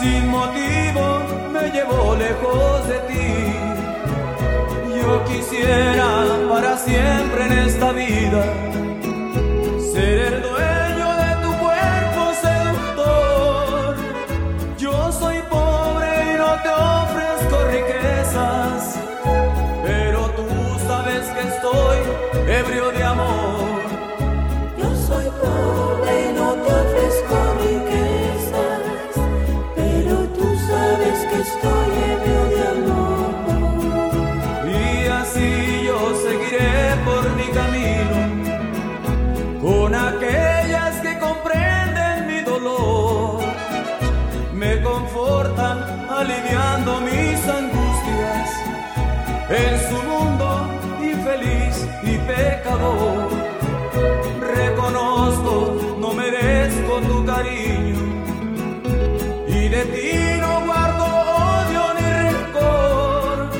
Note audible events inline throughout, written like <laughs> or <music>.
Sin motivo me llevó lejos de ti. Yo quisiera para siempre en esta vida ser el dueño de tu cuerpo seductor. Yo soy pobre y no te ofrezco riquezas, pero tú sabes que estoy ebrio de amor. Yo soy pobre y no te ofrezco aliviando mis angustias en su mundo infeliz y pecador. Reconozco, no merezco tu cariño y de ti no guardo odio ni rencor.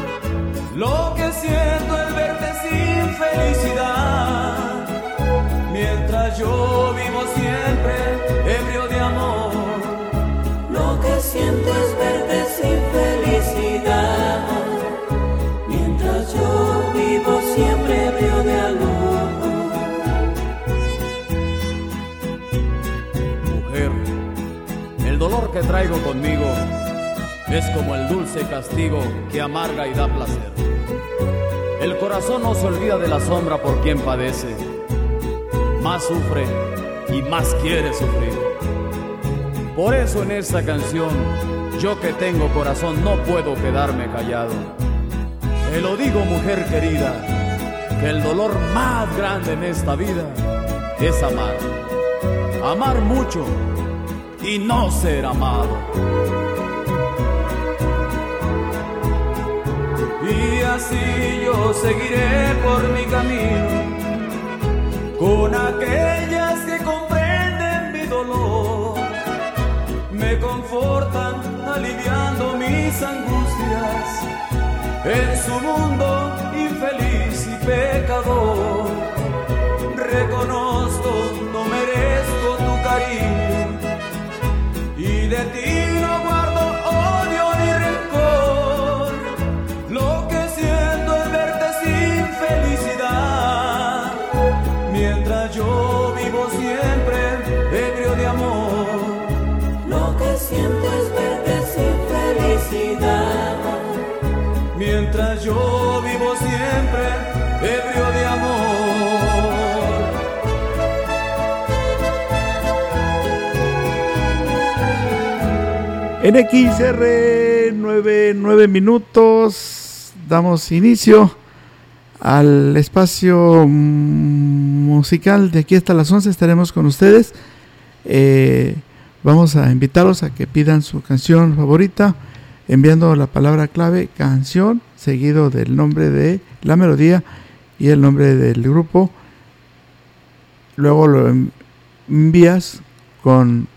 Lo que siento es verte sin felicidad, mientras yo conmigo es como el dulce castigo que amarga y da placer. El corazón no se olvida de la sombra por quien padece, más sufre y más quiere sufrir. Por eso en esta canción, yo que tengo corazón no puedo quedarme callado. Te lo digo mujer querida, que el dolor más grande en esta vida es amar. Amar mucho y no ser amado. Y así yo seguiré por mi camino con aquellas que comprenden mi dolor, me confortan aliviando mis angustias en su mundo infeliz y pecador. Reconozco, no merezco tu cariño de ti no guardo odio ni rencor. Lo que siento es verte sin felicidad, mientras yo vivo siempre ebrio de amor. Lo que siento es verte sin felicidad, Mientras yo vivo siempre En XR 99 minutos damos inicio al espacio mm, musical de aquí hasta las 11 estaremos con ustedes. Eh, vamos a invitarlos a que pidan su canción favorita enviando la palabra clave canción seguido del nombre de la melodía y el nombre del grupo. Luego lo envías con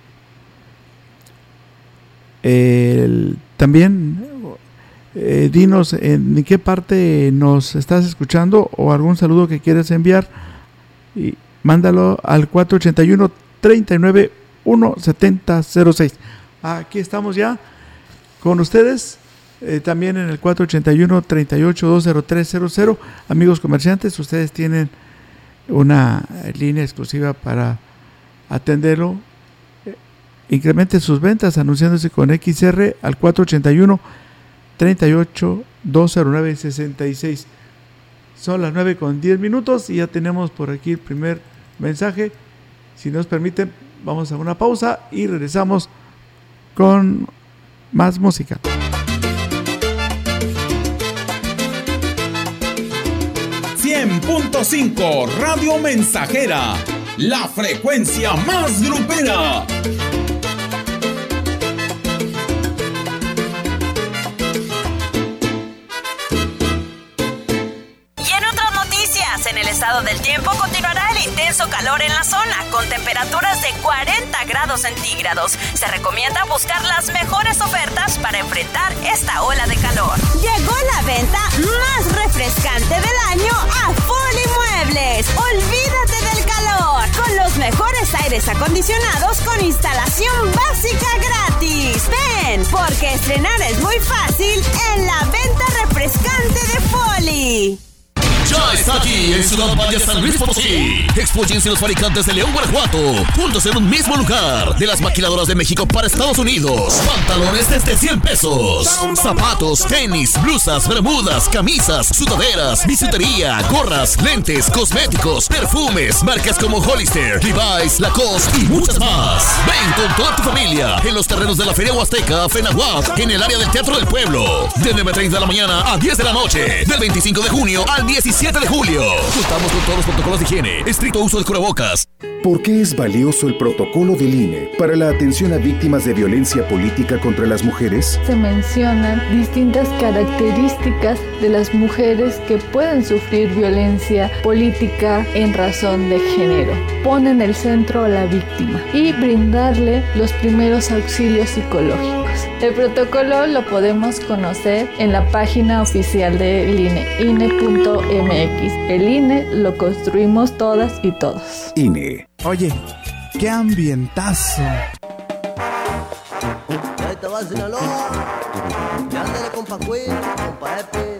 el- también eh, dinos en qué parte nos estás escuchando o algún saludo que quieras enviar y mándalo al 481 39 17006. Aquí estamos ya con ustedes. Eh, también en el 481 38 20300 amigos comerciantes ustedes tienen una línea exclusiva para atenderlo eh, incremente sus ventas anunciándose con XR al 481 38 209 66 son las 9 con 10 minutos y ya tenemos por aquí el primer mensaje si nos permiten vamos a una pausa y regresamos con más música. 100.5 Radio Mensajera, la frecuencia más grupera. Estado del tiempo continuará el intenso calor en la zona, con temperaturas de 40 grados centígrados. Se recomienda buscar las mejores ofertas para enfrentar esta ola de calor. Llegó la venta más refrescante del año a Foli Muebles. Olvídate del calor, con los mejores aires acondicionados con instalación básica gratis. Ven, porque estrenar es muy fácil en la venta refrescante de Foli. Ya está aquí en Ciudad Valle San Luis Potosí. Expóyense los fabricantes de León, Guanajuato. Juntos en un mismo lugar. De las maquiladoras de México para Estados Unidos. Pantalones desde 100 pesos. Zapatos, tenis, blusas, bermudas, camisas, sudaderas, bisutería, gorras, lentes, cosméticos, perfumes, marcas como Hollister, Levi's, Lacoste y muchas más. Ven con toda tu familia en los terrenos de la Feria Huasteca, Fenahuac, en el área del Teatro del Pueblo. De 9.30 de la mañana a 10 de la noche. Del 25 de junio al 17 7 de julio. Contamos con todos los protocolos de higiene, estricto uso de cubrebocas. ¿Por qué es valioso el protocolo del INE para la atención a víctimas de violencia política contra las mujeres? Se mencionan distintas características de las mujeres que pueden sufrir violencia política en razón de género. Ponen el centro a la víctima y brindarle los primeros auxilios psicológicos. El protocolo lo podemos conocer en la página oficial del INE, INE.mx. El INE lo construimos todas y todos. INE. Oye, qué ambientazo. Ahí te va Sinaloa, y ándale compa Queen, compa Epi,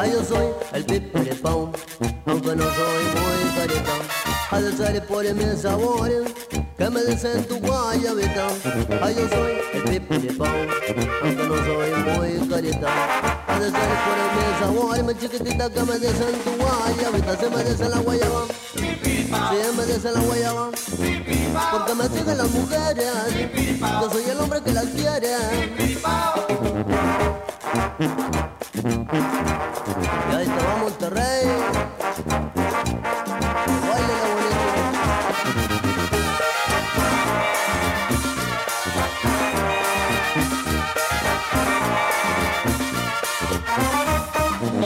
Ay, yo soy el pipiripao, aunque no soy muy de ser por mis sabores que me dicen tu guayabita. Ay, yo soy el pipiripao, aunque no soy muy de ser por mis sabores, mi chiquitita, que me dicen tu guayabita. Se me dice la guayaba, si me dice la guayaba, porque me siguen las mujeres. Yo soy el hombre que las quiere. Y ahí te va Monterrey. Báilale bonito.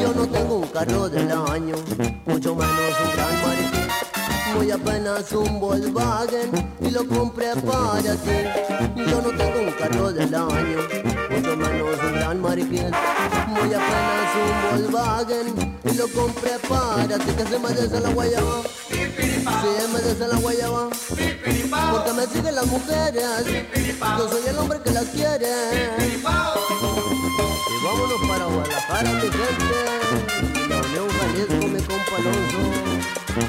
Yo no tengo un carro del año, mucho menos un gran mariquín. Muy apenas un Volkswagen y lo compré para ti. Yo no tengo un carro del año, menos un gran mariquín. Muy apenas un Volkswagen y lo compré para ti. Que se me desea la guayaba, si me desea la guayaba, porque me siguen las mujeres. Yo soy el hombre que las quiere. Y vámonos para Guadalajara, mi gente. La Unión Jalisco, mi compa Alonso.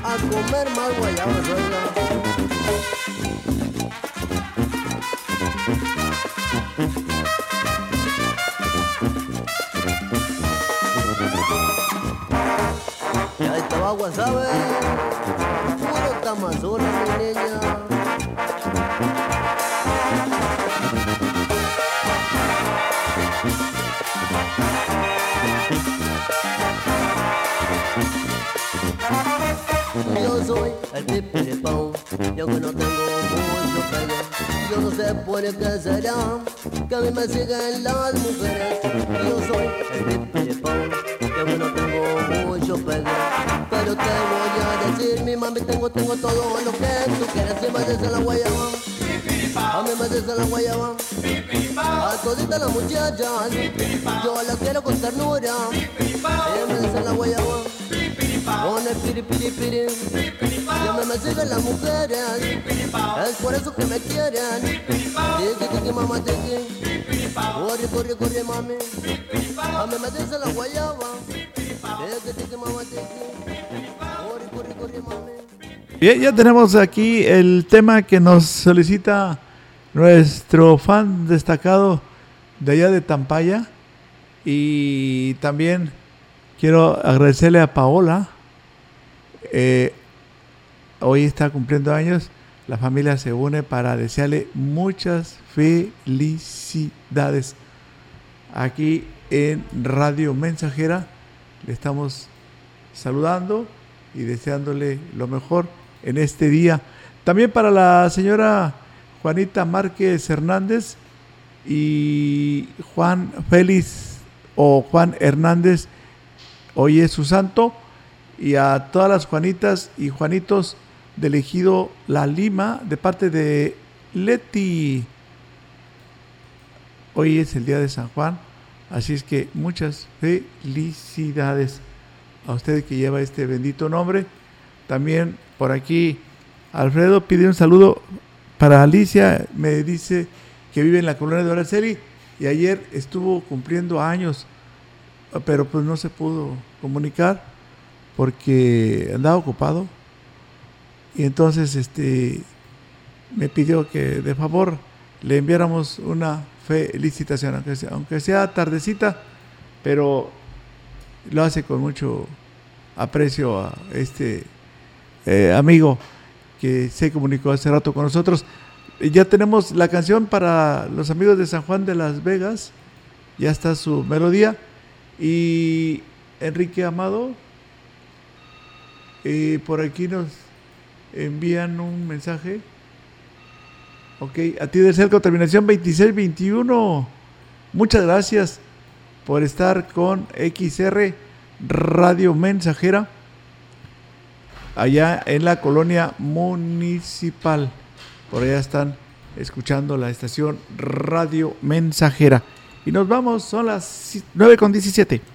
A comer más guayabas, oiga. Va Guasave. Puro tamazula, mi niña. Yo soy el pipiripao, yo que no tengo mucho pelo. Yo no sé por qué será que a mí me siguen las mujeres. Yo soy el pipiripao, yo que no tengo mucho pelo. Pero te voy a decir, mi mami, tengo, tengo todo lo que tú quieres. Si me dice la guayaba, a mí me dice la guayaba. A todita la muchacha, yo la quiero con ternura. Ella me dice la guayaba. Con el piri piri piri Siempre me siguen las mujeres Es por eso que me quieren Tiki tiki mamá tiki Corre corre corre mami A mí me dice la guayaba Tiki tiki mamá tiki Bien, ya tenemos aquí el tema que nos solicita nuestro fan destacado de allá de Tampaya. Y también quiero agradecerle a Paola. Eh, hoy está cumpliendo años. La familia se une para desearle muchas felicidades. Aquí en Radio Mensajera le estamos saludando y deseándole lo mejor en este día. También para la señora Juanita Márquez Hernández y Juan Félix o Juan Hernández, hoy es su santo, y a todas las Juanitas y Juanitos del ejido La Lima de parte de Leti. Hoy es el día de San Juan, así es que muchas felicidades a usted que lleva este bendito nombre. También por aquí Alfredo pide un saludo para Alicia, me dice que vive en la colonia de Araceli y ayer estuvo cumpliendo años, pero pues no se pudo comunicar porque andaba ocupado. Y entonces este me pidió que de favor le enviáramos una felicitación, aunque sea, aunque sea tardecita, pero lo hace con mucho aprecio a este eh, amigo que se comunicó hace rato con nosotros. Ya tenemos la canción para los amigos de San Juan de Las Vegas, ya está su melodía. Y Enrique Amado, eh, por aquí nos envían un mensaje. Ok, a ti de cerca, terminación 2621. Muchas gracias por estar con XR Radio Mensajera allá en la colonia municipal. Por allá están escuchando la estación Radio Mensajera. Y nos vamos, son las 9 con 17.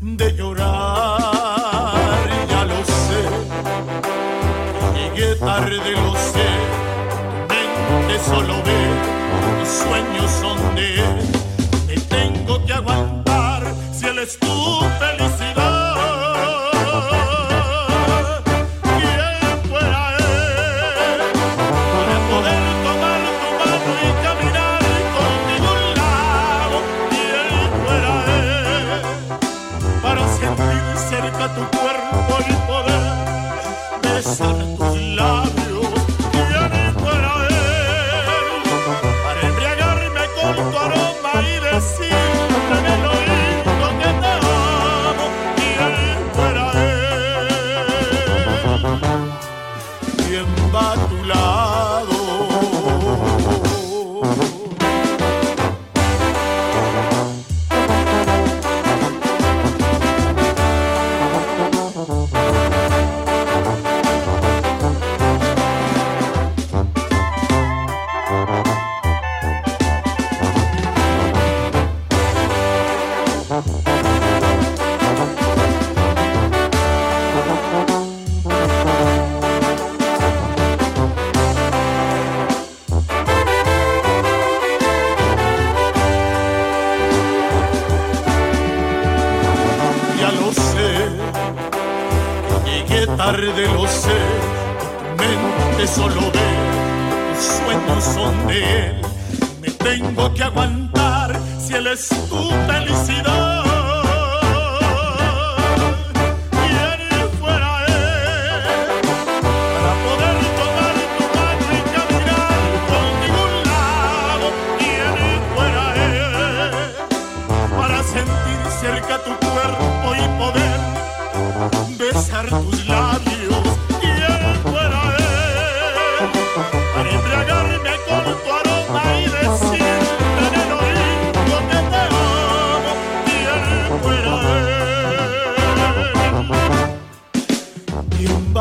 de llorar. Ya lo sé, llegué tarde, lo sé. Tu mente solo ve, tus sueños son de él.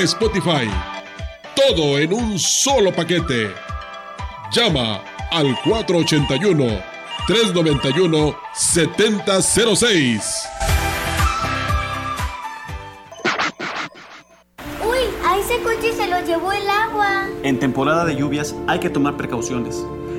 Spotify. Todo en un solo paquete. Llama al 481-391-7006. Uy, a ese coche se lo llevó el agua. En temporada de lluvias hay que tomar precauciones.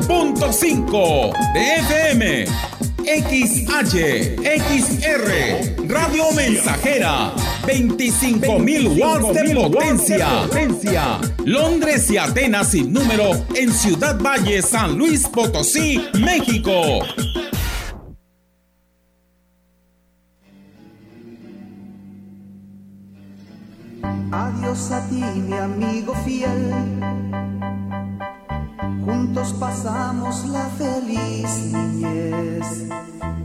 .5 de FM, XH, XR, Radio Mensajera, 25.000 watts de potencia. Londres y Atenas sin número en Ciudad Valle, San Luis Potosí, México. Adiós a ti, mi amigo fiel. Juntos pasamos la feliz niñez.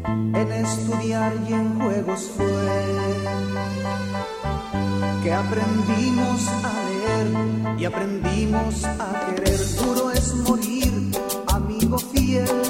En estudiar y en juegos fue que aprendimos a leer y aprendimos a querer. Duro es morir, amigo fiel.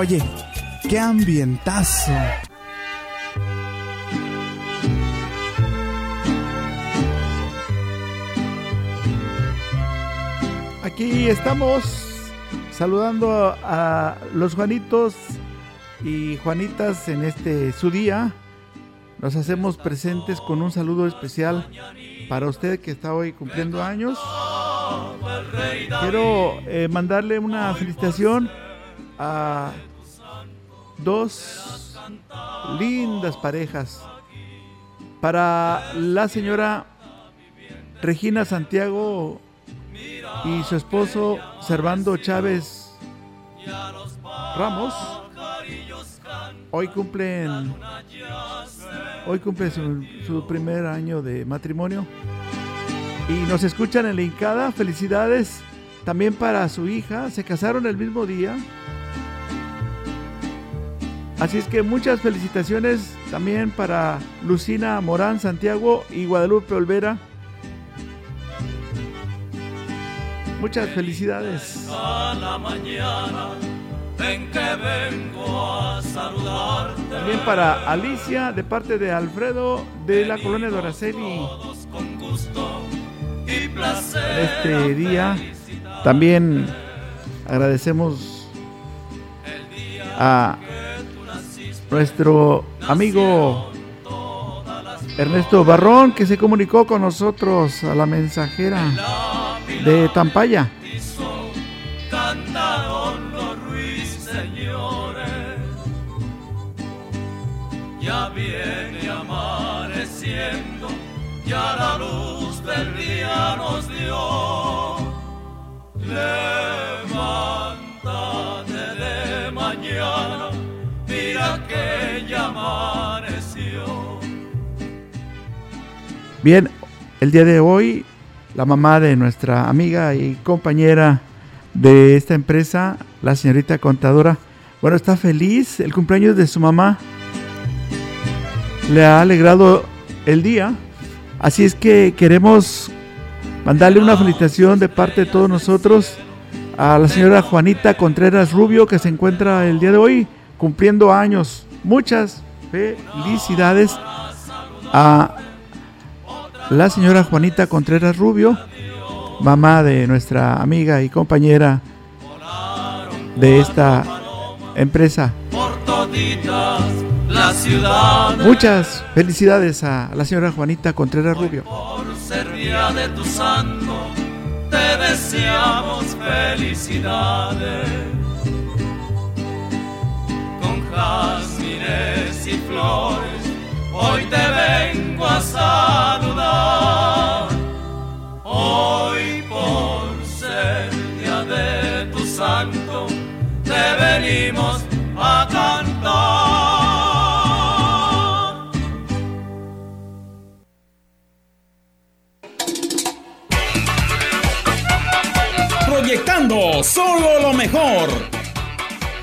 Oye, qué ambientazo. Aquí estamos saludando a, los Juanitos y Juanitas en este su día. Nos hacemos presentes con un saludo especial para usted que está hoy cumpliendo años. Quiero eh, mandarle una felicitación a dos lindas parejas. Para la señora Regina Santiago y su esposo Servando Chávez Ramos. Hoy cumplen hoy cumple su, su primer año de matrimonio y nos escuchan en la Incada. Felicidades también para su hija. Se casaron el mismo día. Así es que muchas felicitaciones también para Lucina Morán Santiago y Guadalupe Olvera. Muchas felicidades. a la mañana en que vengo a saludarte. También para Alicia de parte de Alfredo de la colonia de Araceli. Este día también agradecemos a nuestro amigo Ernesto Barrón que se comunicó con nosotros a la mensajera de Tampaya. Ya viene amaneciendo, ya la luz del día nos dio. Levántate Bien, el día de hoy la mamá de nuestra amiga y compañera de esta empresa, la señorita contadora, bueno, está feliz, el cumpleaños de su mamá le ha alegrado el día, así es que queremos mandarle una felicitación de parte de todos nosotros a la señora Juanita Contreras Rubio que se encuentra el día de hoy cumpliendo años. Muchas felicidades a la señora Juanita Contreras Rubio, mamá de nuestra amiga y compañera de esta empresa. Muchas felicidades a la señora Juanita Contreras Rubio. De tu santo, te deseamos felicidades. Jazmines y flores, hoy te vengo a saludar. Hoy por ser día de tu santo, te venimos a cantar.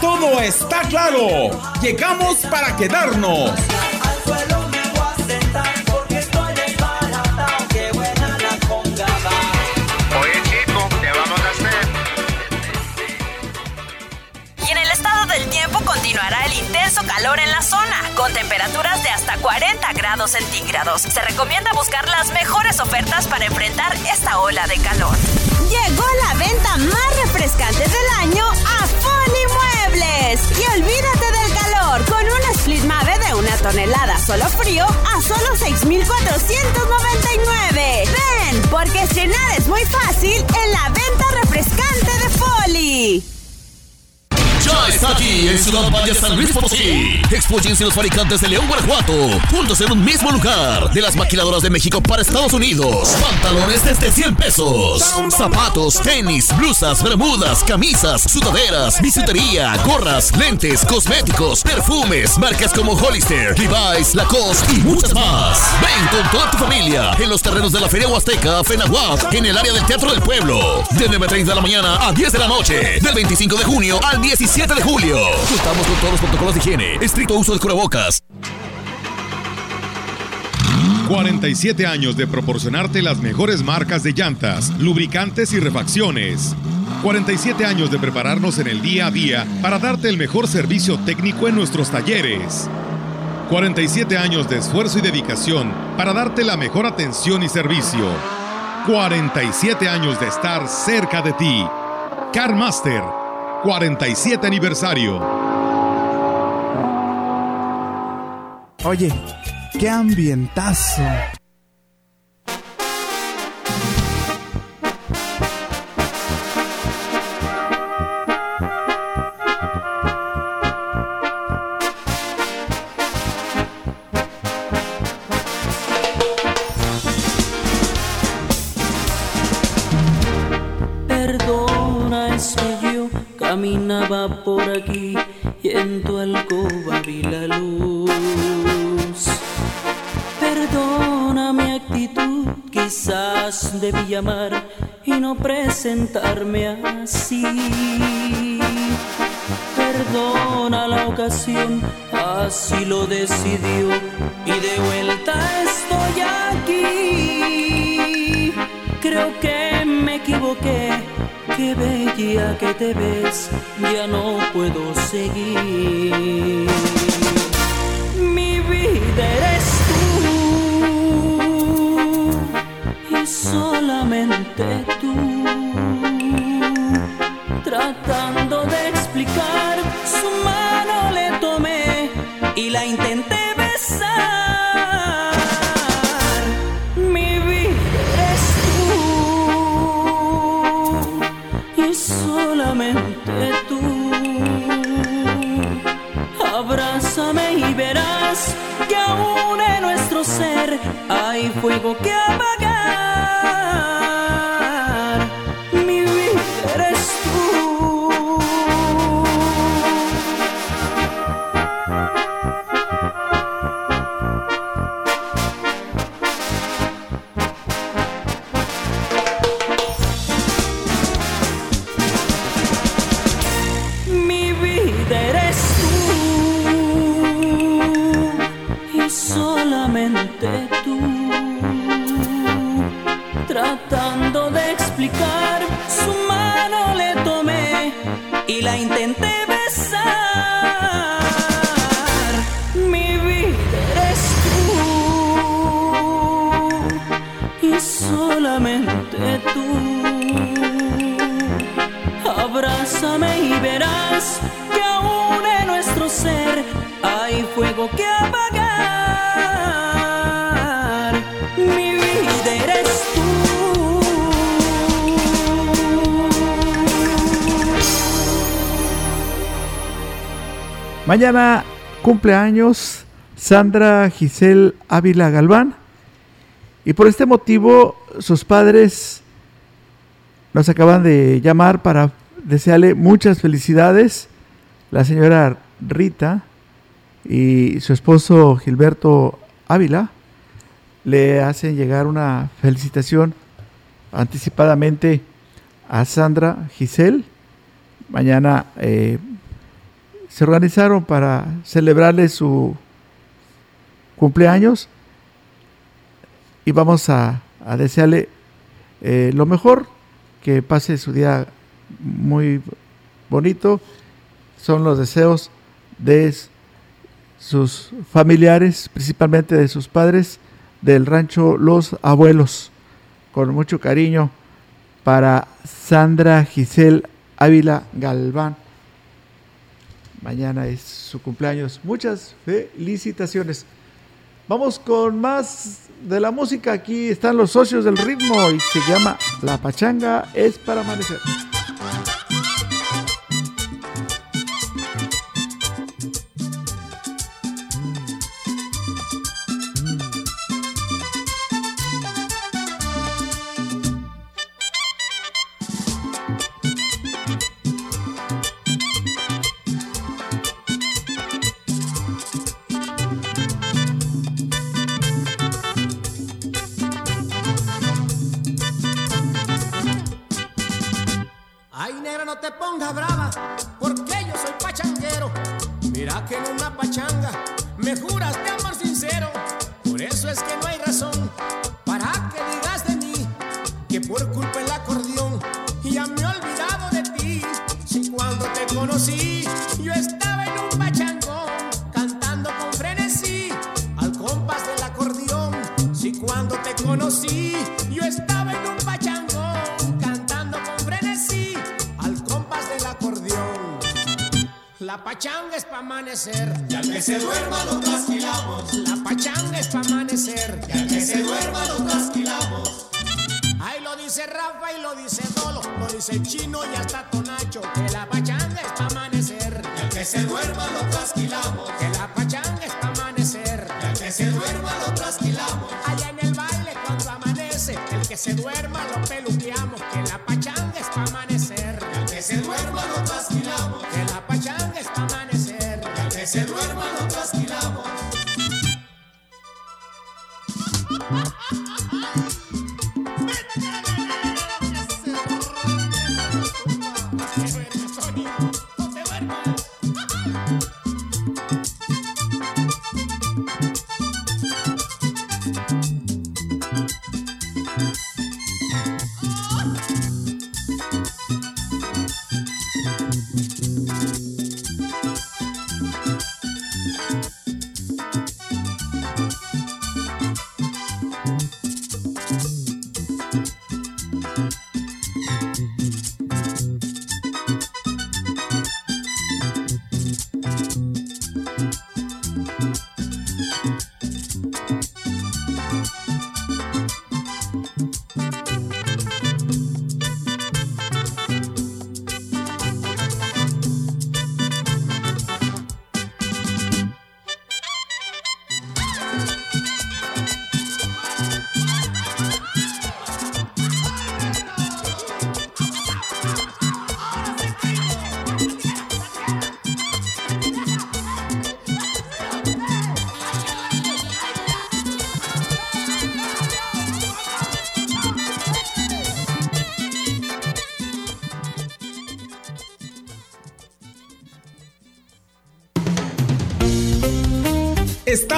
Todo está claro. Llegamos para quedarnos. Oye chico, ¿qué vamos a hacer? Y en el estado del tiempo continuará el intenso calor en la zona, con temperaturas de hasta 40 grados centígrados. Se recomienda buscar las mejores ofertas para enfrentar esta ola de calor. Llegó la venta más refrescante del año a Y olvídate del calor con un split mave de una tonelada solo frío a solo 6,499. Ven, porque estrenar es muy fácil en la venta refrescante de Foli. Ya está aquí en Ciudad Valle San Luis Potosí. Expóyense los fabricantes de León, Guanajuato. Juntos en un mismo lugar. De las maquiladoras de México para Estados Unidos. Pantalones desde 100 pesos. Zapatos, tenis, blusas, bermudas, camisas, sudaderas, bisutería, gorras, lentes, cosméticos, perfumes, marcas como Hollister, Levi's, Lacoste y muchas más. Ven con toda tu familia en los terrenos de la Feria Huasteca, Fenahuac, en el área del Teatro del Pueblo. De 9.30 de la mañana a 10 de la noche. Del 25 de junio al 17 de julio. Contamos con todos los protocolos de higiene. Estricto uso de cubrebocas. 47 años de proporcionarte las mejores marcas de llantas, lubricantes y refacciones. 47 años de prepararnos en el día a día para darte el mejor servicio técnico en nuestros talleres. 47 años de esfuerzo y dedicación para darte la mejor atención y servicio. 47 años de estar cerca de ti. CarMaster, 47 aniversario. Oye, qué ambientazo. Decidió y de vuelta estoy aquí. Creo que me equivoqué, qué bella que te ves, su mano le tomé y la intenté besar. Mi vida eres tú y solamente tú. Abrázame y verás que aún en nuestro ser hay fuego que apagar. Mañana cumpleaños Sandra Giselle Ávila Galván. Y por este motivo sus padres nos acaban de llamar para desearle muchas felicidades. La señora Rita y su esposo Gilberto Ávila le hacen llegar una felicitación anticipadamente a Sandra Giselle. Mañana eh, se organizaron para celebrarle su cumpleaños y vamos a, desearle eh, lo mejor, que pase su día muy bonito. Son los deseos de sus familiares, principalmente de sus padres, del rancho Los Abuelos, con mucho cariño para Sandra Giselle Ávila Galván. Mañana es su cumpleaños. Muchas felicitaciones. Vamos con más de la música. Aquí están los socios del ritmo y se llama La Pachanga es para amanecer. Amanecer. Y que se duerma lo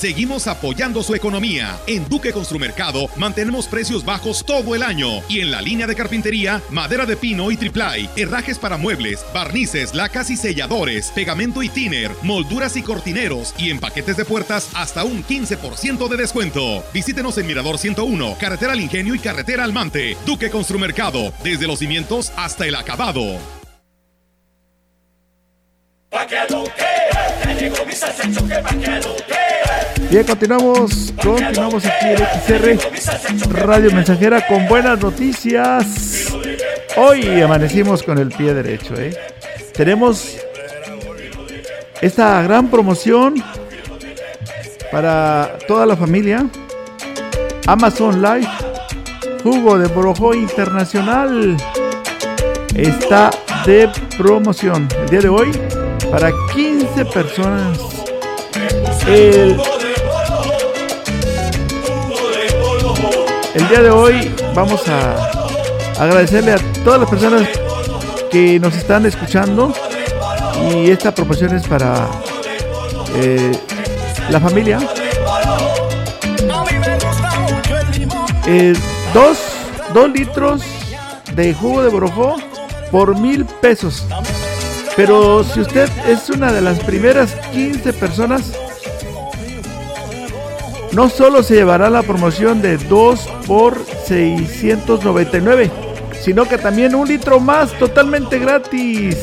Seguimos apoyando su economía. En Duque Construmercado mantenemos precios bajos todo el año. Y en la línea de carpintería, madera de pino y triplay, herrajes para muebles, barnices, lacas y selladores, pegamento y tiner, molduras y cortineros y en paquetes de puertas hasta un 15% de descuento. Visítenos en Mirador 101, Carretera al Ingenio y Carretera al Mante. Duque Construmercado, desde los cimientos hasta el acabado. Pa' que lo que, ya llegó mi salsa choque pa' que lo que. Bien, continuamos, continuamos aquí en XR Radio Mensajera con buenas noticias. Hoy amanecimos con el pie derecho, ¿eh? Tenemos esta gran promoción para toda la familia. Amazon Live jugo de Borojó Internacional está de promoción el día de hoy para 15 personas. El, el día de hoy vamos a agradecerle a todas las personas que nos están escuchando y esta promoción es para eh, la familia. Eh, dos, dos litros de jugo de borojó por mil pesos. Pero si usted es una de las primeras 15 personas, no solo se llevará la promoción de 2 por 699, sino que también un litro más totalmente gratis.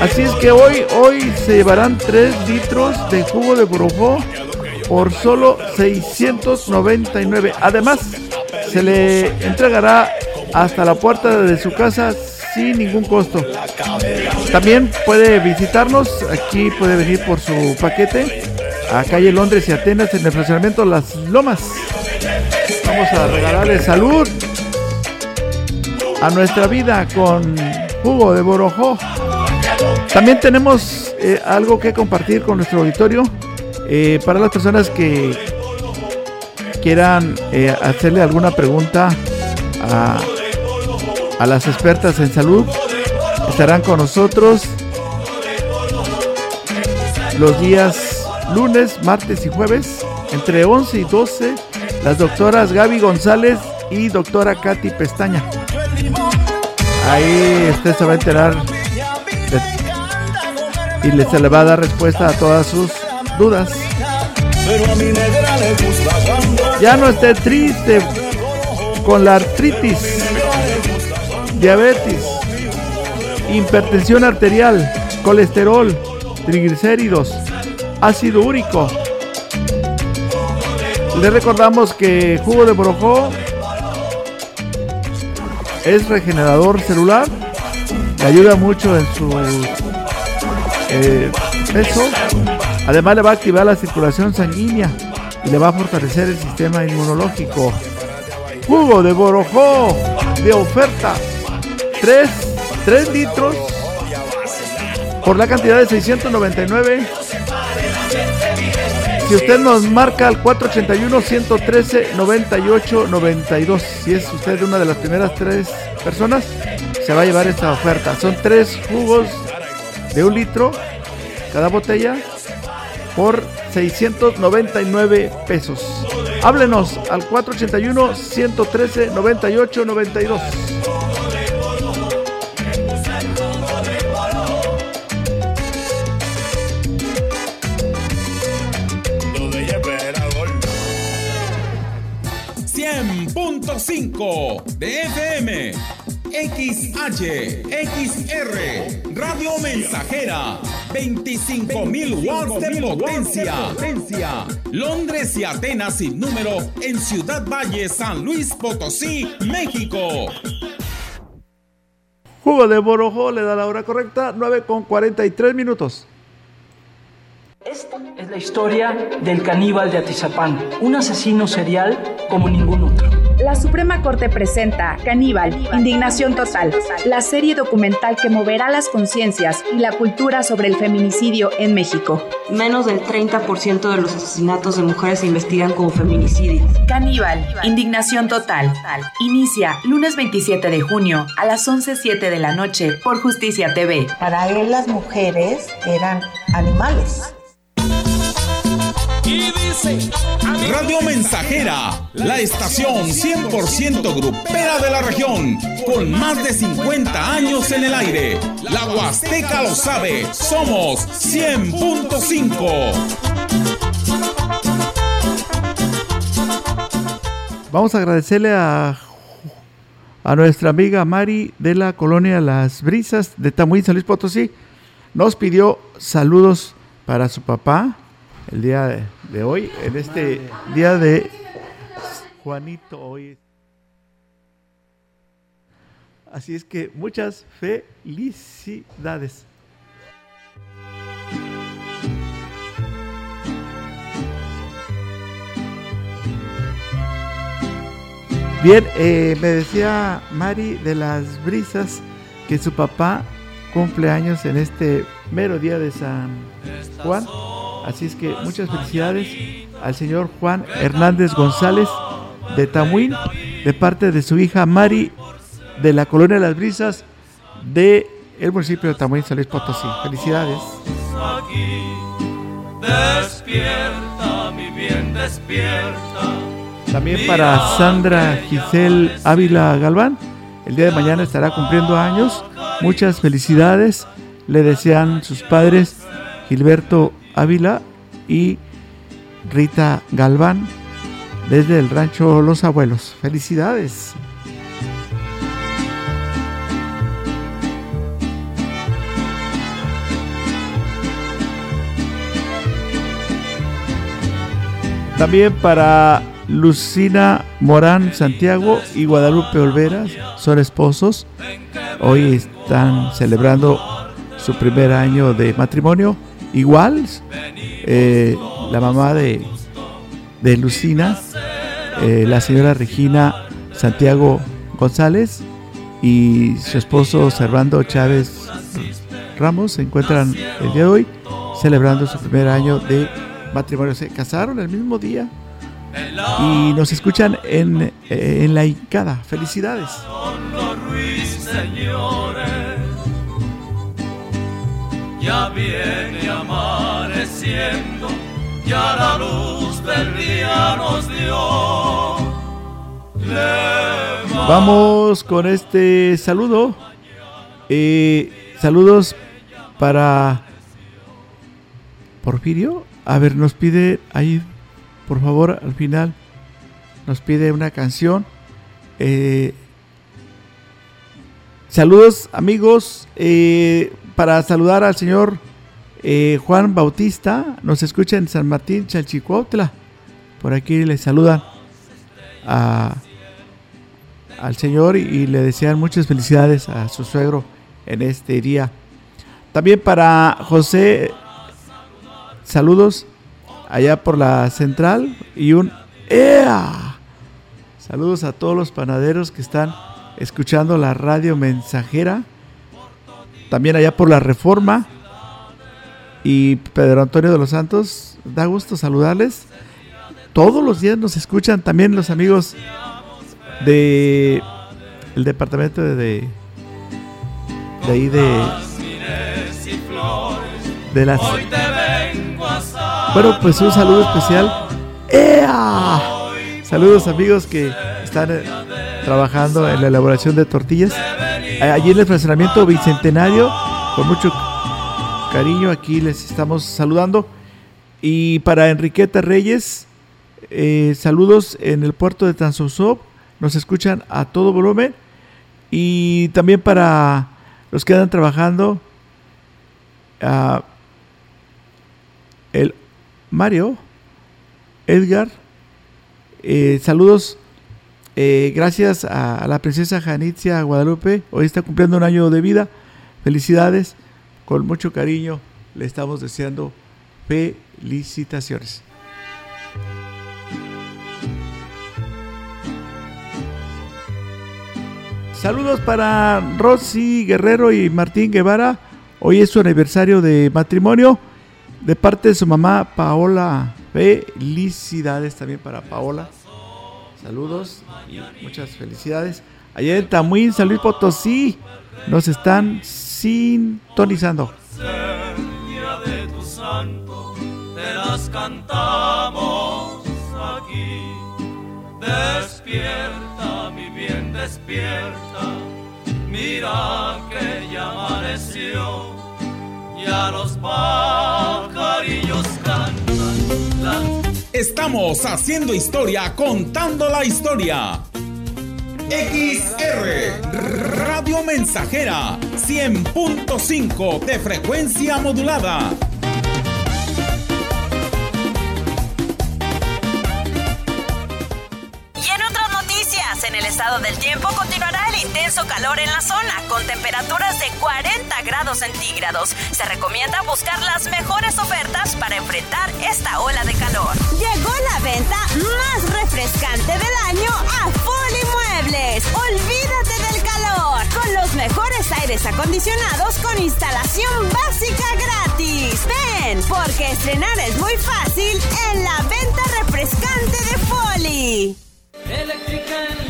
Así es que hoy, hoy se llevarán 3 litros de jugo de borojó por solo 699. Además, se le entregará hasta la puerta de su casa sin ningún costo. También puede visitarnos, aquí puede venir por su paquete a calle Londres y Atenas en el fraccionamiento Las Lomas. Vamos a regalarle salud a nuestra vida con jugo de borojó. También tenemos eh, algo que compartir con nuestro auditorio eh, para las personas que quieran eh, hacerle alguna pregunta a, a las expertas en salud. Estarán con nosotros los días lunes, martes y jueves entre 11 y 12 las doctoras Gaby González y doctora Katy Pestaña. Ahí usted se va a enterar de- y se le va a dar respuesta a todas sus dudas. Ya no esté triste con la artritis, diabetes, hipertensión arterial, colesterol, triglicéridos, ácido úrico. Le recordamos que jugo de borojó es regenerador celular, le ayuda mucho en su eh, peso, además le va a activar la circulación sanguínea y le va a fortalecer el sistema inmunológico. Jugo de borojó de oferta, 3, 3 litros por la cantidad de 699. Si usted nos marca al 481-113-98-92, si es usted una de las primeras tres personas, se va a llevar esta oferta. Son tres jugos de un litro cada botella por 699 pesos. Háblenos al 481-113-98-92. .5 de FM, XH, XR, Radio Mensajera, 25.000 watts de potencia. Londres y Atenas sin número en Ciudad Valle, San Luis Potosí, México. Jugo de Borojó le da la hora correcta, 9 con 43 minutos. Esta es la historia del caníbal de Atizapán, un asesino serial como ningún otro. La Suprema Corte presenta Caníbal, Indignación Total, la serie documental que moverá las conciencias y la cultura sobre el feminicidio en México. Menos del 30% de los asesinatos de mujeres se investigan como feminicidios. Caníbal, Indignación Total. Inicia lunes 27 de junio a las 11.07 de la noche por Justicia TV. Para él las mujeres eran animales. Radio Mensajera, la estación 100% grupera de la región, con más de 50 años en el aire. La Huasteca lo sabe, somos 100.5. Vamos a agradecerle a, a nuestra amiga Mari de la colonia Las Brisas de Tamuín, San Luis Potosí. Nos pidió saludos para su papá el día de, de hoy, en este día de Juanito hoy. Así es que muchas felicidades. Bien, eh, me decía Mari de las Brisas que su papá cumple años en este mero día de San Juan. Así es que muchas felicidades al señor Juan Hernández González de Tamuín, de parte de su hija Mari de la Colonia de las Brisas de municipio de Tamuín, San Luis Potosí. Felicidades. También para Sandra Giselle Ávila Galván, el día de mañana estará cumpliendo años. Muchas felicidades. Le desean sus padres Gilberto Ávila y Rita Galván desde el rancho Los Abuelos. Felicidades. También para Lucina Morán Santiago y Guadalupe Olveras son esposos. Hoy están celebrando su primer año de matrimonio. Igual, eh, la mamá de, de Lucina, eh, la señora Regina Santiago González y su esposo Servando Chávez Ramos se encuentran el día de hoy celebrando su primer año de matrimonio. Se casaron el mismo día y nos escuchan en, eh, en la Incada. Felicidades. Ya viene amaneciendo, ya la luz del día nos dio. Vamos con este saludo. Eh, saludos para Porfirio. A ver, nos pide ahí, por favor, al final, nos pide una canción. Eh, saludos, amigos. eh, para saludar al señor eh, Juan Bautista. Nos escucha en San Martín, Chalchicuautla. Por aquí le saludan al Señor y le desean muchas felicidades a su suegro en este día. También para José, saludos allá por la central y un ¡Ea! Saludos a todos los panaderos que están escuchando la radio mensajera. También allá por la Reforma y Pedro Antonio de los Santos. Da gusto saludarles. Todos los días nos escuchan también los amigos de el departamento de de, de ahí de de las bueno pues un saludo especial ¡Ea! saludos amigos que están eh, trabajando en la elaboración de tortillas allí en el fraccionamiento bicentenario con mucho cariño aquí les estamos saludando. Y para Enriqueta Reyes eh, saludos en el puerto de Tanzosop nos escuchan a todo volumen. Y también para los que andan trabajando el Mario Edgar eh, saludos eh, gracias a, a la princesa Janitzia Guadalupe hoy está cumpliendo un año de vida felicidades con mucho cariño le estamos deseando felicitaciones Saludos para Rosy Guerrero y Martín Guevara. Hoy es su aniversario de matrimonio. De parte de su mamá Paola. Felicidades también para Paola. Saludos y muchas felicidades. Allá en Tamuín, San Luis Potosí, nos están sintonizando. De tu santo, te las cantamos aquí. Despierta, mi bien, despierta. Mira que ya amaneció, ya los pajarillos cantan. La Estamos haciendo historia, contando la historia. XR Radio Mensajera 100.5 de frecuencia modulada. Y en otras noticias, en el estado del tiempo continuará el intenso calor en la zona, con temperaturas de 40 grados centígrados. Se recomienda buscar las mejores ofertas para enfrentar esta ola de calor. Llegó la venta más refrescante del año a Foli Muebles. Olvídate del calor con los mejores aires acondicionados con instalación básica gratis. Ven, porque estrenar es muy fácil en la venta refrescante de Foli. Electrical.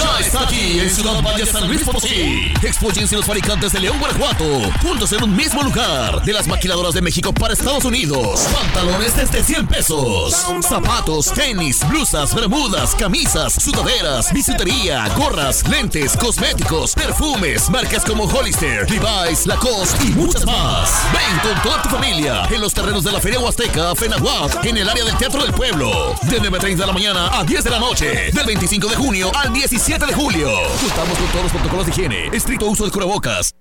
Ya está aquí en Ciudad Valle San Luis Potosí. Expóyense los fabricantes de León, Guanajuato. Juntos en un mismo lugar. De las maquiladoras de México para Estados Unidos. Pantalones desde 100 pesos. Zapatos, tenis, blusas, bermudas, camisas, sudaderas, bisutería, gorras, lentes, cosméticos, perfumes, marcas como Hollister, Levi's, Lacoste y muchas más. Ven con toda tu familia en los terrenos de la Feria Huasteca, Fenahuac, en el área del Teatro del Pueblo. De 9.30 de la mañana a 10 de la noche. Del 25 de junio al 17 de julio. Contamos con todos los protocolos de higiene. Estricto uso de cubrebocas.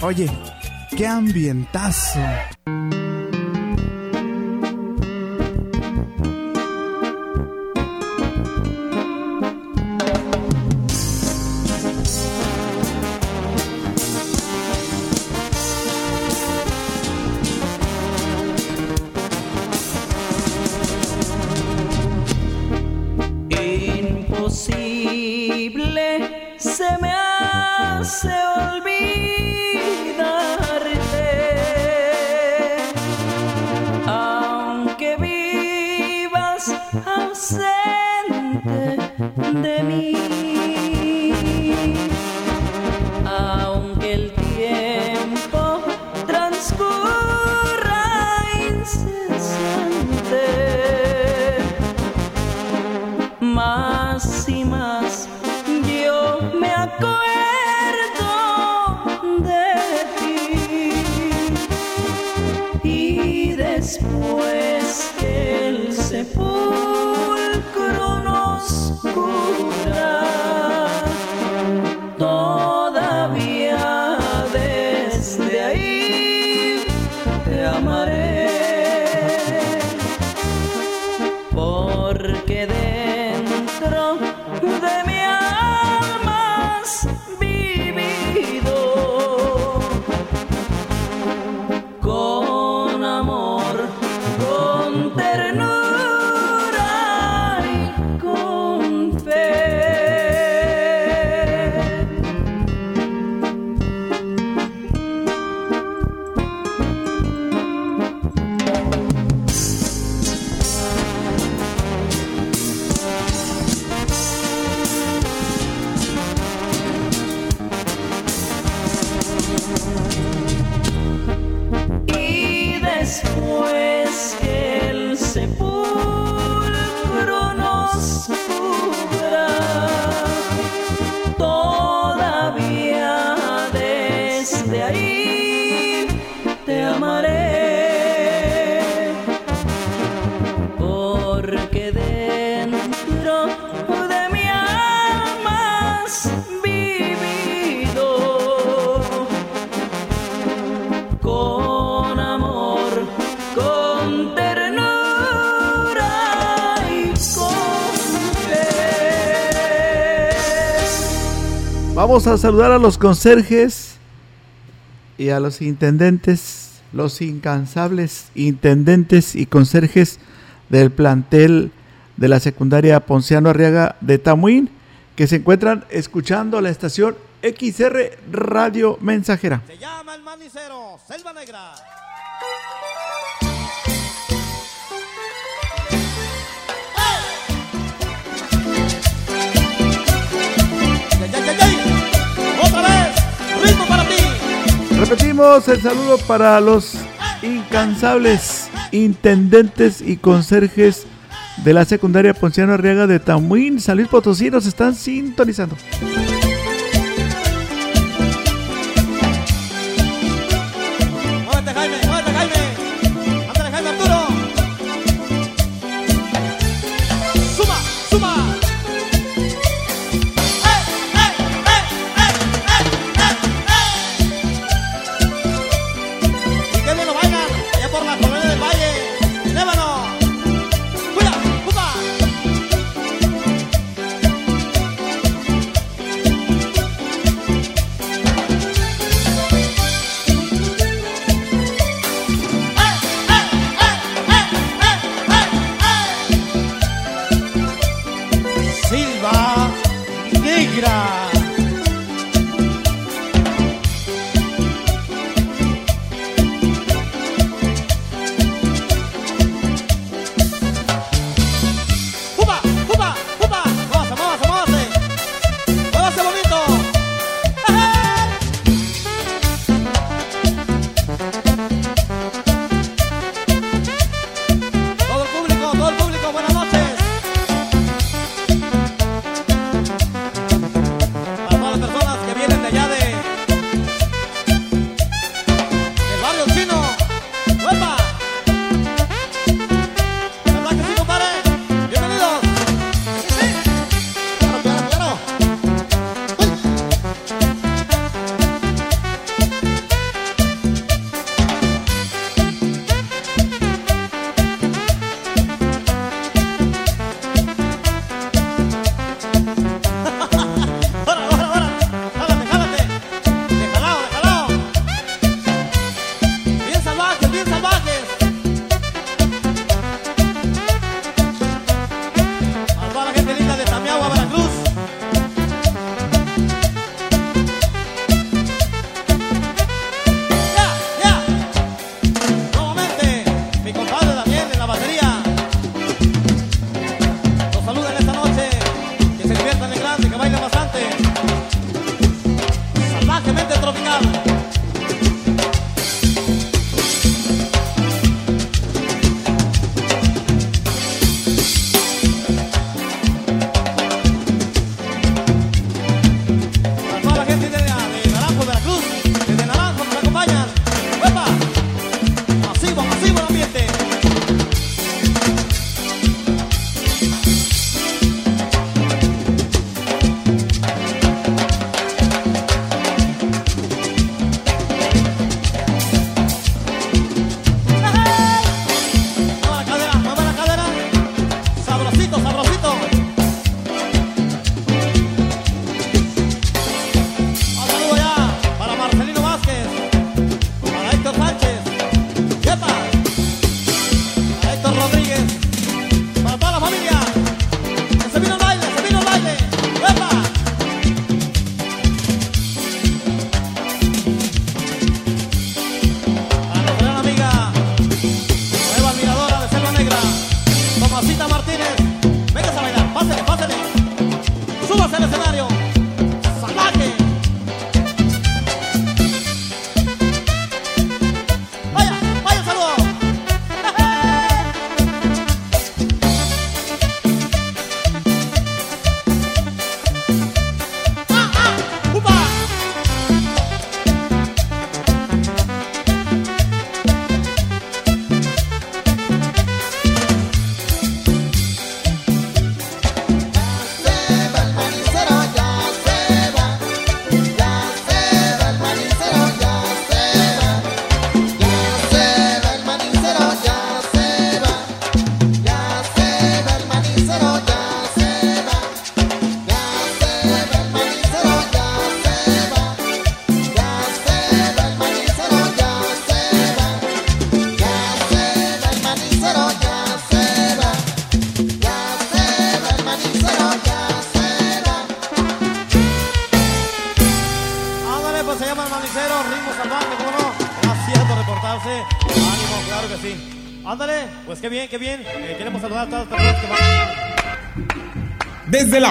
Oye, qué ambientazo. A saludar a los conserjes y a los intendentes, los incansables intendentes y conserjes del plantel de la secundaria Ponciano Arriaga de Tamuín, que se encuentran escuchando la estación XR Radio Mensajera. Se llama el manicero, Selva Negra. ¡Otra vez! Repetimos el saludo para los incansables intendentes y conserjes de la secundaria Ponciano Arriaga de Tamuín, San Luis Potosí, nos están sintonizando.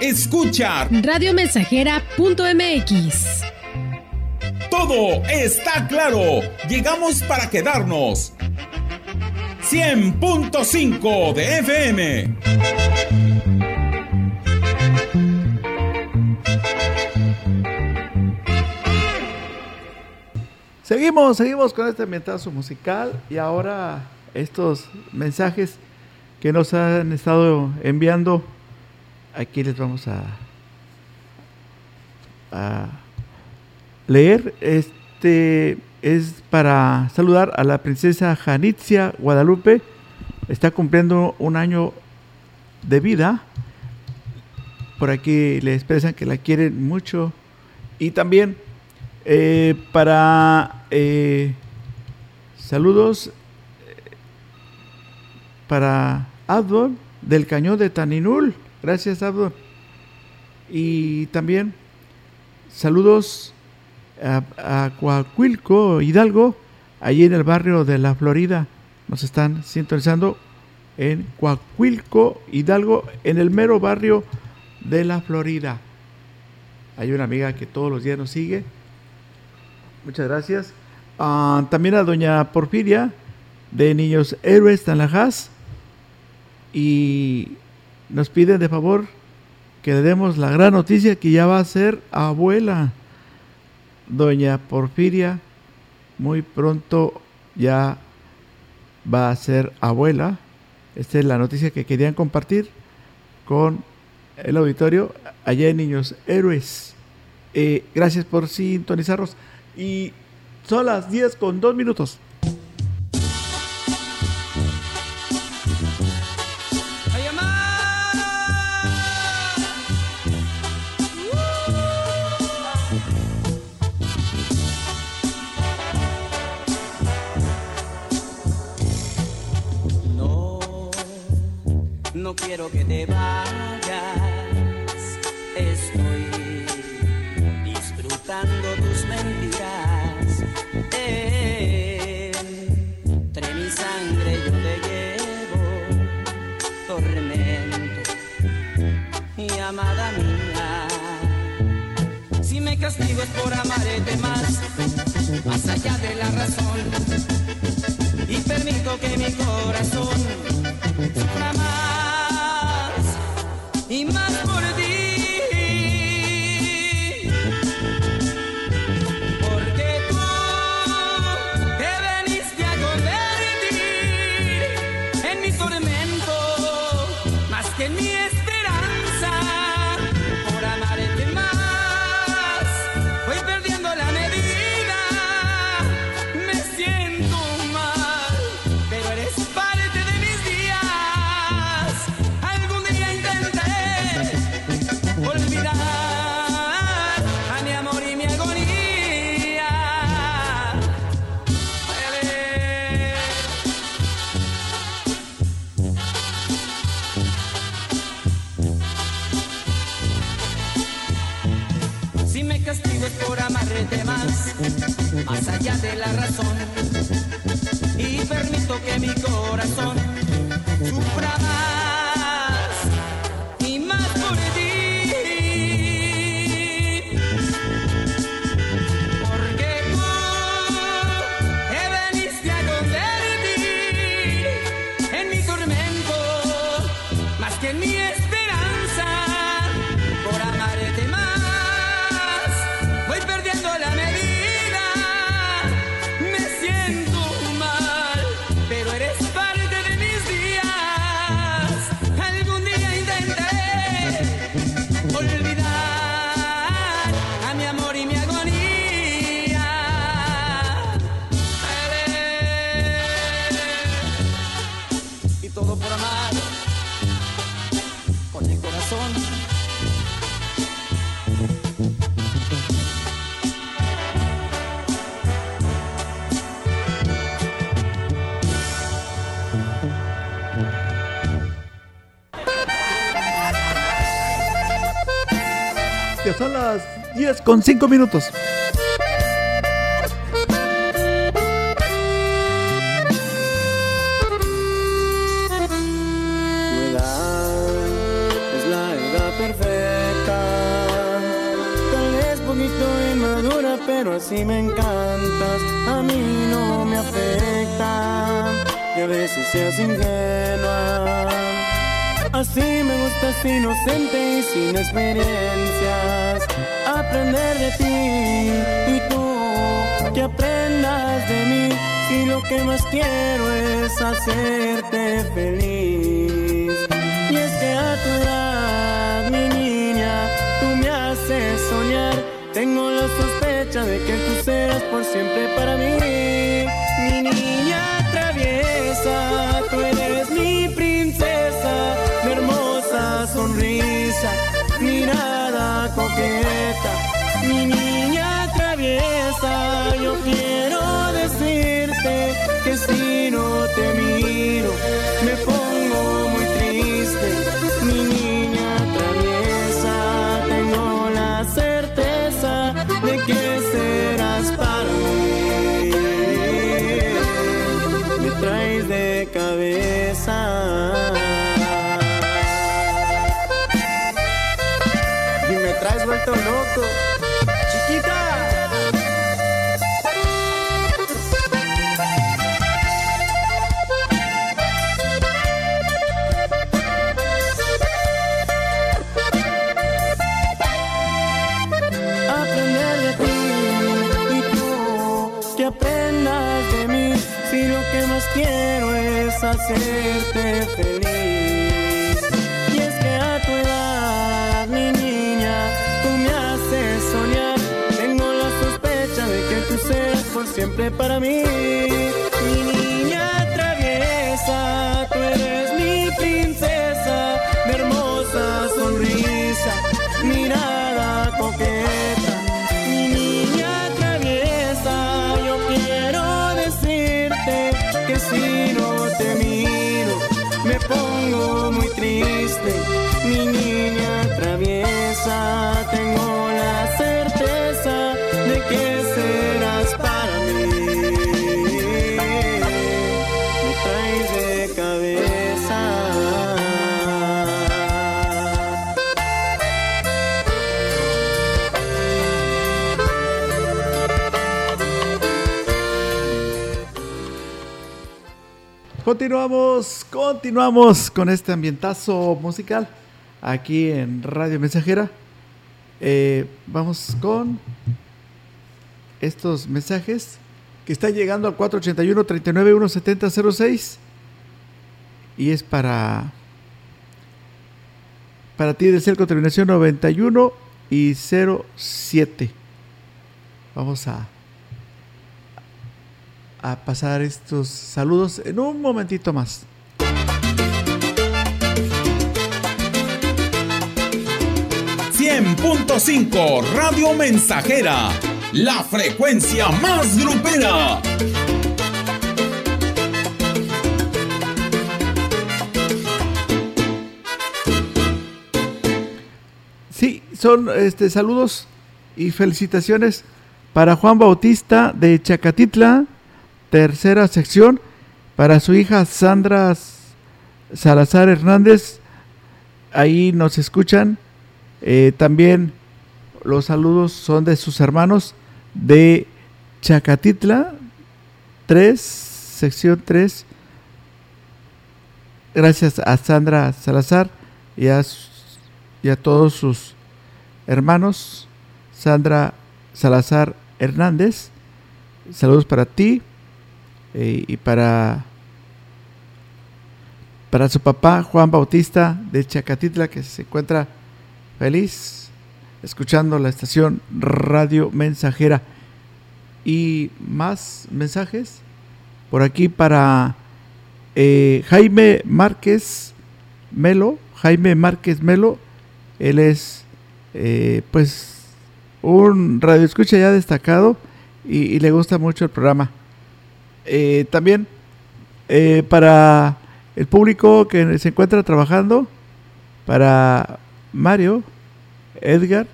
escucha radiomensajera.mx. Todo está claro. Llegamos para quedarnos. 100.5 de FM. Seguimos, seguimos con este ambientazo musical y ahora estos mensajes que nos han estado enviando aquí les vamos a, leer. Este es para saludar a la princesa Janitzia Guadalupe. Está cumpliendo un año de vida. Por aquí le expresan que la quieren mucho. Y también eh, para eh, saludos eh, para Adol del Cañón de Taninul. Gracias, Abdon. Y también saludos a, a Coahuilco, Hidalgo, allí en el barrio de la Florida. Nos están sintonizando en Coahuilco, Hidalgo, en el mero barrio de la Florida. Hay una amiga que todos los días nos sigue. Muchas gracias. Ah, también a doña Porfiria de Niños Héroes Tanlajas. Y nos piden de favor que le demos la gran noticia que ya va a ser abuela. Doña Porfiria muy pronto ya va a ser abuela. Esta es la noticia que querían compartir con el auditorio allá en Niños Héroes. Eh, gracias por sintonizarnos. Y son las 10 con 2 minutos. Que te vayas. Estoy disfrutando tus mentiras. Entre mi sangre yo te llevo tormento. Y amada mía, si me castigo es por amarte más, más allá de la razón. Y permito que mi corazón Si me castigo es por amarte más, más allá de la razón. Y permito que mi corazón sufra más las 10 con 5 minutos. Pero así me encantas. A mí no me afecta. Y a veces seas ingenua. Así me gustas inocente y sin experiencias. Aprender de ti y tú que aprendas de mí. Y lo que más quiero es hacerte feliz. Y es que a tu edad, mi niña, tú me haces soñar Tengo la sospecha de que tú serás por siempre para mí. Mi niña traviesa, sonrisa, mirada coqueta. Mi niña traviesa, yo quiero decirte que si no te miro, y es que a tu edad mi niña tú me haces soñar. Tengo la sospecha de que tú seas por siempre para mí Continuamos, continuamos con este ambientazo musical aquí en Radio Mensajera. Eh, vamos con estos mensajes que están llegando al 481 39 17006 y es para para ti de con terminación 91 y 07. Vamos a a pasar estos saludos en un momentito más. .5 Radio Mensajera, la frecuencia más grupera. Sí, son este saludos y felicitaciones para Juan Bautista de Chacatitla, tercera sección, para su hija Sandra Salazar Hernández, ahí nos escuchan. Eh, también los saludos son de sus hermanos de Chacatitla, 3, sección 3. Gracias a Sandra Salazar y a, y a todos sus hermanos. Sandra Salazar Hernández, saludos para ti eh, y para para su papá Juan Bautista de Chacatitla que se encuentra feliz escuchando la estación Radio Mensajera. Y más mensajes por aquí para eh, Jaime Márquez Melo Jaime Márquez Melo. Él es eh, pues un radio escucha ya destacado y, le gusta mucho el programa eh, también eh, para el público que se encuentra trabajando para Mario Edgar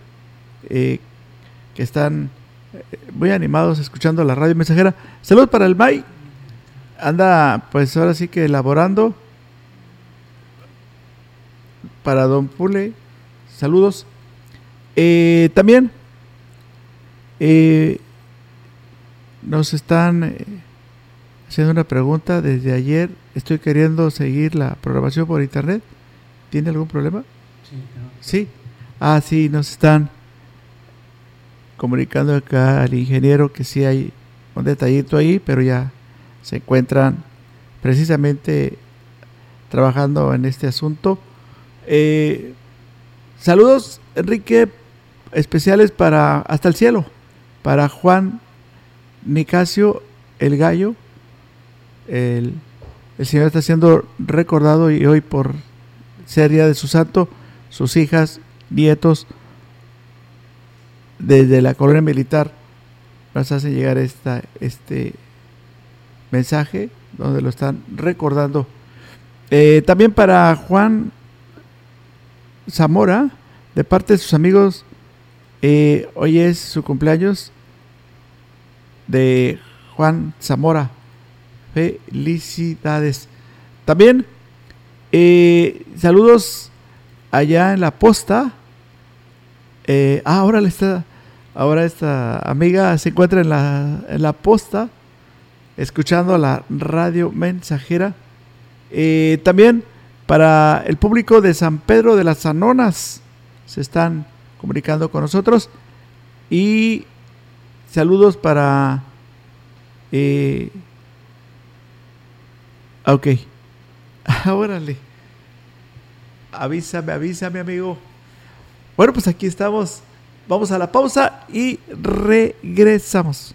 eh, que están muy animados escuchando la radio mensajera. Saludos para el May. Anda pues ahora sí que elaborando. Para Don Pule saludos. También nos están haciendo una pregunta desde ayer estoy queriendo seguir la programación por internet ¿tiene algún problema? Sí, no. sí ah sí nos están comunicando acá al ingeniero que sí hay un detallito ahí pero ya se encuentran precisamente trabajando en este asunto. Eh, saludos, Enrique especiales para hasta el cielo, para Juan Nicasio el Gallo. El, Señor está siendo recordado y hoy por ser día de su santo, sus hijas, nietos, desde la colonia militar, nos hace llegar esta, este mensaje donde lo están recordando. Eh, también para Juan Zamora, de parte de sus amigos, eh, hoy es su cumpleaños de Juan Zamora. Felicidades. También eh, saludos allá en la posta. Eh, ah, ahora le está, ahora esta amiga se encuentra en la, en la posta, escuchando la radio mensajera. Eh, también para el público de San Pedro de las Anonas se están comunicando con nosotros. Y saludos para... Eh, ok. <laughs> Órale. Avísame, avísame, amigo. Bueno, pues aquí estamos. Vamos a la pausa y regresamos.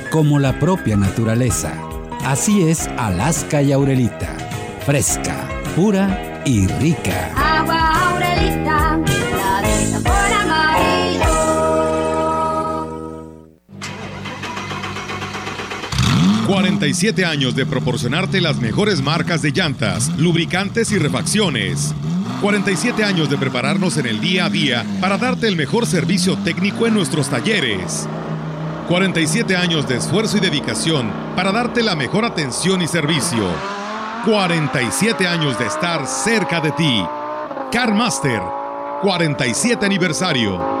como la propia naturaleza. Así es Alaska y Aurelita. Fresca, pura y rica. Agua Aurelita, la de sabor amarillo. 47 años de proporcionarte las mejores marcas de llantas, lubricantes y refacciones. 47 años de prepararnos en el día a día para darte el mejor servicio técnico en nuestros talleres. 47 años de esfuerzo y dedicación para darte la mejor atención y servicio. 47 años de estar cerca de ti. CarMaster, 47 aniversario.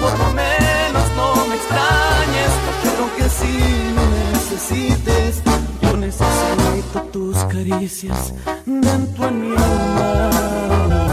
Por lo menos no me extrañes, pero que si me necesites, yo necesito tus caricias dentro en mi alma.